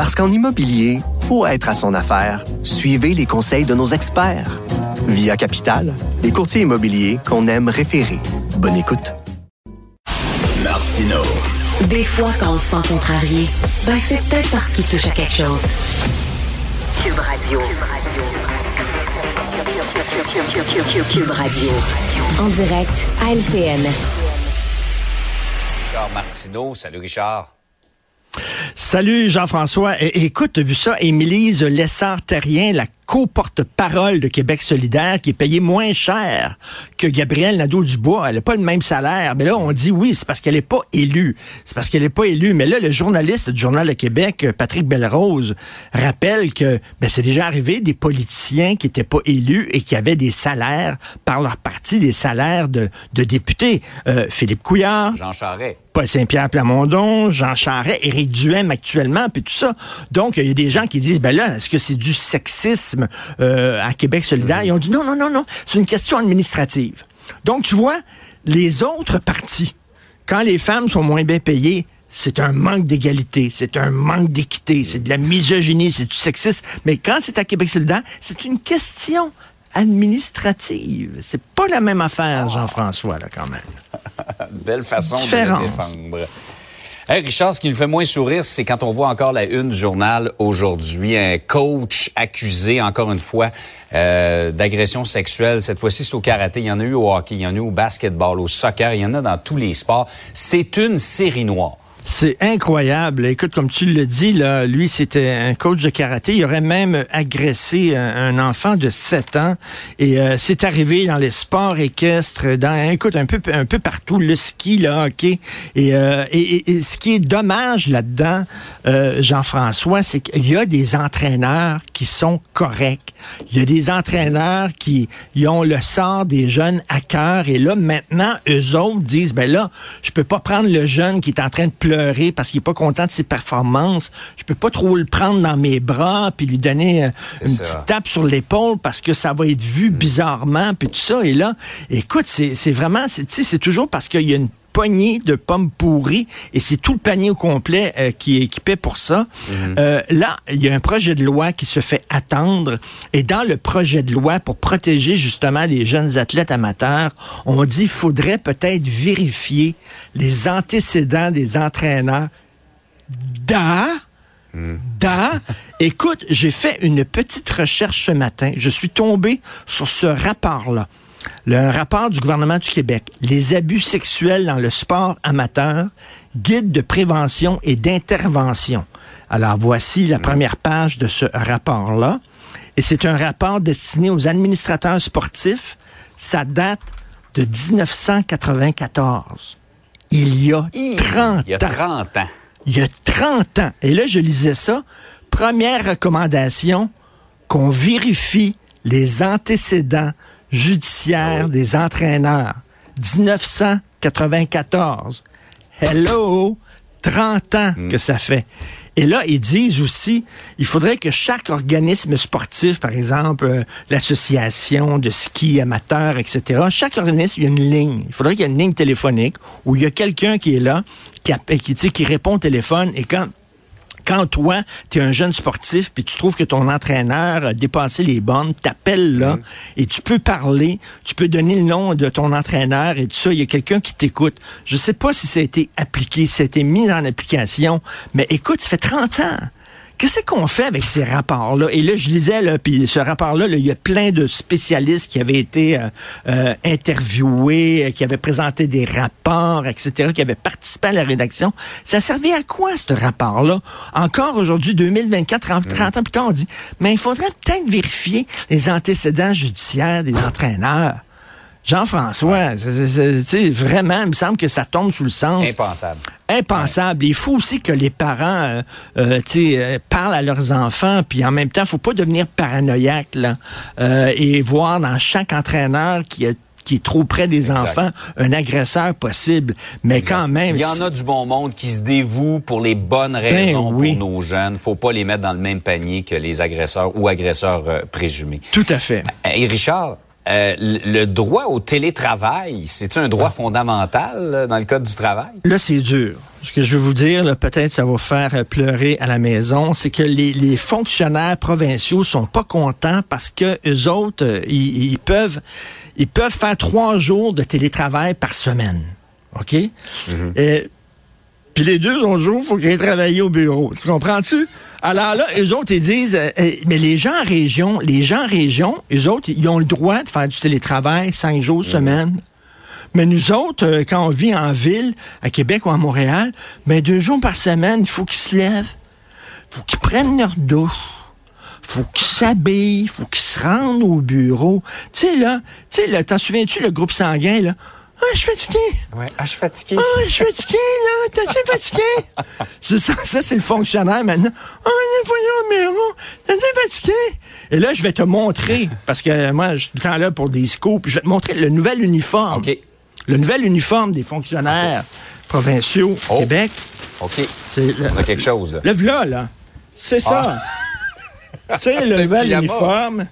Parce qu'en immobilier, pour être à son affaire, suivez les conseils de nos experts. Via Capital, les courtiers immobiliers qu'on aime référer. Bonne écoute. Martino. Des fois, quand on se sent contrarié, ben c'est peut-être parce qu'il touche à quelque chose. Cube Radio. Cube Radio. En direct à LCN. Richard Martineau. Salut Richard. Salut Jean-François. É- écoute, vu ça, Émilise Lessard-Terrien, la co-porte-parole de Québec solidaire, qui est payée moins cher que Gabrielle Nadeau-Dubois. Elle n'a pas le même salaire. Mais là, on dit oui, c'est parce qu'elle n'est pas élue. C'est parce qu'elle n'est pas élue. Mais là, le journaliste du Journal de Québec, Patrick Belrose, rappelle que ben, c'est déjà arrivé des politiciens qui n'étaient pas élus et qui avaient des salaires par leur parti, des salaires de, de députés. Euh, Philippe Couillard, Jean Charret. Paul Saint-Pierre Plamondon, Jean Charest, Éric Duhem actuellement, puis tout ça. Donc, il y a des gens qui disent, ben là, est-ce que c'est du sexisme euh, à Québec solidaire? Ils ont dit, non, non, non, non, c'est une question administrative. Donc, tu vois, les autres partis, quand les femmes sont moins bien payées, c'est un manque d'égalité, c'est un manque d'équité, c'est de la misogynie, c'est du sexisme. Mais quand c'est à Québec solidaire, c'est une question administrative. C'est pas la même affaire, Jean-François, là, quand même. Belle façon de le défendre. Hey, Richard, ce qui nous fait moins sourire, c'est quand on voit encore la une du journal aujourd'hui, un coach accusé, encore une fois, euh, d'agression sexuelle. Cette fois-ci, c'est au karaté. Il y en a eu au hockey, il y en a eu au basketball, au soccer, il y en a dans tous les sports. C'est une série noire. C'est incroyable. Écoute, comme tu le dis, là, lui, c'était un coach de karaté. Il aurait même agressé un, enfant de 7 ans. Et euh, c'est arrivé dans les sports équestres, dans, écoute, un peu, un peu partout, le ski, le hockey. Et, euh, et ce qui est dommage là-dedans, euh, Jean-François, c'est qu'il y a des entraîneurs qui sont corrects. Il y a des entraîneurs qui ils ont le sort des jeunes à cœur. Et là, maintenant, eux autres disent, ben là, je peux pas prendre le jeune qui est en train de pleurer parce qu'il est pas content de ses performances. Je peux pas trop le prendre dans mes bras puis lui donner euh, une ça. petite tape sur l'épaule parce que ça va être vu bizarrement puis tout ça. Et là, écoute, c'est vraiment, c'est tu sais, c'est toujours parce qu'il y a une poignée de pommes pourries et c'est tout le panier au complet euh, qui est équipé pour ça. Euh, là, il y a un projet de loi qui se fait attendre et dans le projet de loi pour protéger justement les jeunes athlètes amateurs, on dit faudrait peut-être vérifier les antécédents des entraîneurs dans dans. Écoute, j'ai fait une petite recherche ce matin. Je suis tombé sur ce rapport-là. Le un rapport du gouvernement du Québec. Les abus sexuels dans le sport amateur, guide de prévention et d'intervention. Alors, voici la première page de ce rapport-là. Et c'est un rapport destiné aux administrateurs sportifs. Ça date de 1994. Il y a 30 Il y a ans. 30 ans. Il y a 30 ans. Et là, je lisais ça. Première recommandation, qu'on vérifie les antécédents judiciaires des entraîneurs. 1994. Hello! 30 ans que ça fait. Et là, ils disent aussi, il faudrait que chaque organisme sportif, par exemple, euh, l'association de ski amateur, etc., chaque organisme, il y a une ligne. Il faudrait qu'il y ait une ligne téléphonique où il y a quelqu'un qui est là, qui, qui, qui répond au téléphone et quand quand toi, tu es un jeune sportif, puis tu trouves que ton entraîneur a dépassé les bornes, t'appelles là, et tu peux parler, tu peux donner le nom de ton entraîneur et tout ça, il y a quelqu'un qui t'écoute. Je sais pas si ça a été appliqué, si ça a été mis en application, mais écoute, ça fait 30 ans. Qu'est-ce qu'on fait avec ces rapports-là? Et là, je lisais, là, puis ce rapport-là, là, il y a plein de spécialistes qui avaient été euh, euh, interviewés, euh, qui avaient présenté des rapports, etc., qui avaient participé à la rédaction. Ça servait à quoi, ce rapport-là? Encore aujourd'hui, 2024, 30, 30 ans plus tard, on dit, mais il faudrait peut-être vérifier les antécédents judiciaires des entraîneurs. Jean-François, vraiment, il me semble que ça tombe sous le sens. Impensable. impensable. Il faut aussi que les parents euh, euh, euh, parlent à leurs enfants, puis en même temps, faut pas devenir paranoïaque là, euh, et voir dans chaque entraîneur qui est qui est trop près des Exact. enfants, un agresseur possible. Mais quand même, Il y en a du bon monde qui se dévoue pour les bonnes raisons Ben oui. pour nos jeunes. Faut pas les mettre dans le même panier que les agresseurs ou agresseurs euh, présumés. tout à fait. Et Richard, euh, le droit au télétravail, c'est un droit fondamental là, dans le code du travail? Là, c'est dur. Ce que je veux vous dire, peut-être ça va vous faire euh, pleurer à la maison, c'est que les, les fonctionnaires provinciaux sont pas contents parce que eux autres, euh, ils, ils peuvent, ils peuvent faire trois jours de télétravail par semaine. OK? Et- Puis les deux autres jours, il faut qu'ils aient travaillé au bureau. Tu comprends-tu? Alors là, eux autres, ils disent, euh, euh, mais les gens en région, les gens en région, eux autres, ils ont le droit de faire du télétravail cinq jours semaine. Mais nous autres, euh, quand on vit en ville, à Québec ou à Montréal, ben deux jours par semaine, il faut qu'ils se lèvent. faut qu'ils prennent leur douche. faut qu'ils s'habillent. faut qu'ils se rendent au bureau. Tu sais, là, tu sais, là, t'en souviens-tu, le groupe sanguin, là? Ah, je suis fatigué. Ouais. Ah, je suis fatigué. Ah, je suis fatigué, là. T'es fatigué? c'est ça, ça, c'est le fonctionnaire maintenant. Ah, au bureau. T'es fatigué? Et là, je vais te montrer, parce que moi, je suis tout le temps là pour des scoops. Je vais te montrer le nouvel uniforme. OK. Le nouvel uniforme des fonctionnaires provinciaux au Oh. Québec. OK. C'est le, On a quelque chose, là. le v'là, là. C'est ça. C'est le nouvel pyjama. uniforme.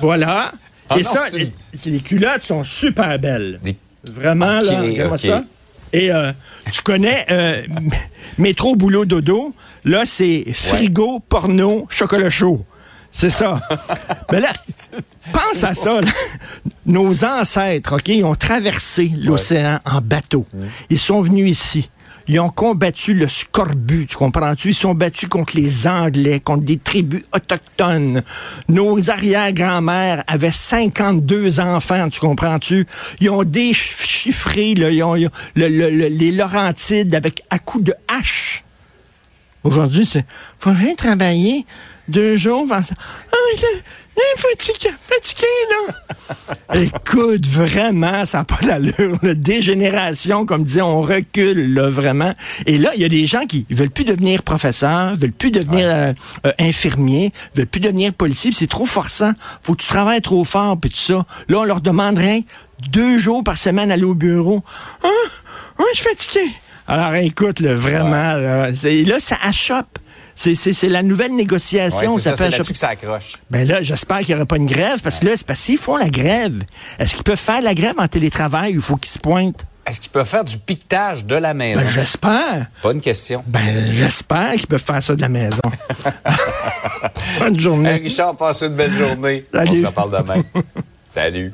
Voilà. Ah Et non, ça, les, culottes sont super belles. Des- Vraiment, là, regarde-moi ok. ça. Et euh, tu connais euh, Métro Boulot Dodo? Là, c'est frigo, porno, chocolat chaud. C'est ça. Mais là, pense à ça. là. Nos ancêtres, OK, ils ont traversé l'océan en bateau. Ils sont venus ici. Ils ont combattu le scorbut, tu comprends-tu? Ils sont battus contre les Anglais, contre des tribus autochtones. Nos arrière-grand-mères avaient 52 enfants, tu comprends-tu? Ils ont déchiffré les Laurentides avec à coups de hache. Aujourd'hui, c'est faudrait travailler deux jours. Ah, fatigué, fatigué, là. Écoute, vraiment, ça n'a pas d'allure. là. Dégénération, comme disait, on recule, là, vraiment. Et là, il y a des gens qui veulent plus devenir professeurs, veulent plus devenir euh, euh, infirmiers, veulent plus devenir policiers. puis C'est trop forçant. Faut que tu travailles trop fort, puis tout ça. Là, on leur demanderait deux jours par semaine aller au bureau. Ah, ah, je suis fatigué. Alors, écoute, là, vraiment, là, là, ça achoppe. C'est, la nouvelle Ouais, négociation. c'est ça, ça c'est peut là-dessus achopper. que ça accroche. Ben là, j'espère qu'il n'y aura pas une grève, parce que là, c'est parce qu'ils font la grève. Est-ce qu'ils peuvent faire la grève en télétravail ou il faut qu'ils se pointent? Est-ce qu'ils peuvent faire du piquetage de la maison? Ben, j'espère. Bonne question. Ben, j'espère qu'ils peuvent faire ça de la maison. Bonne journée. Hey, Richard, passe une belle journée. On se reparle demain. Salut.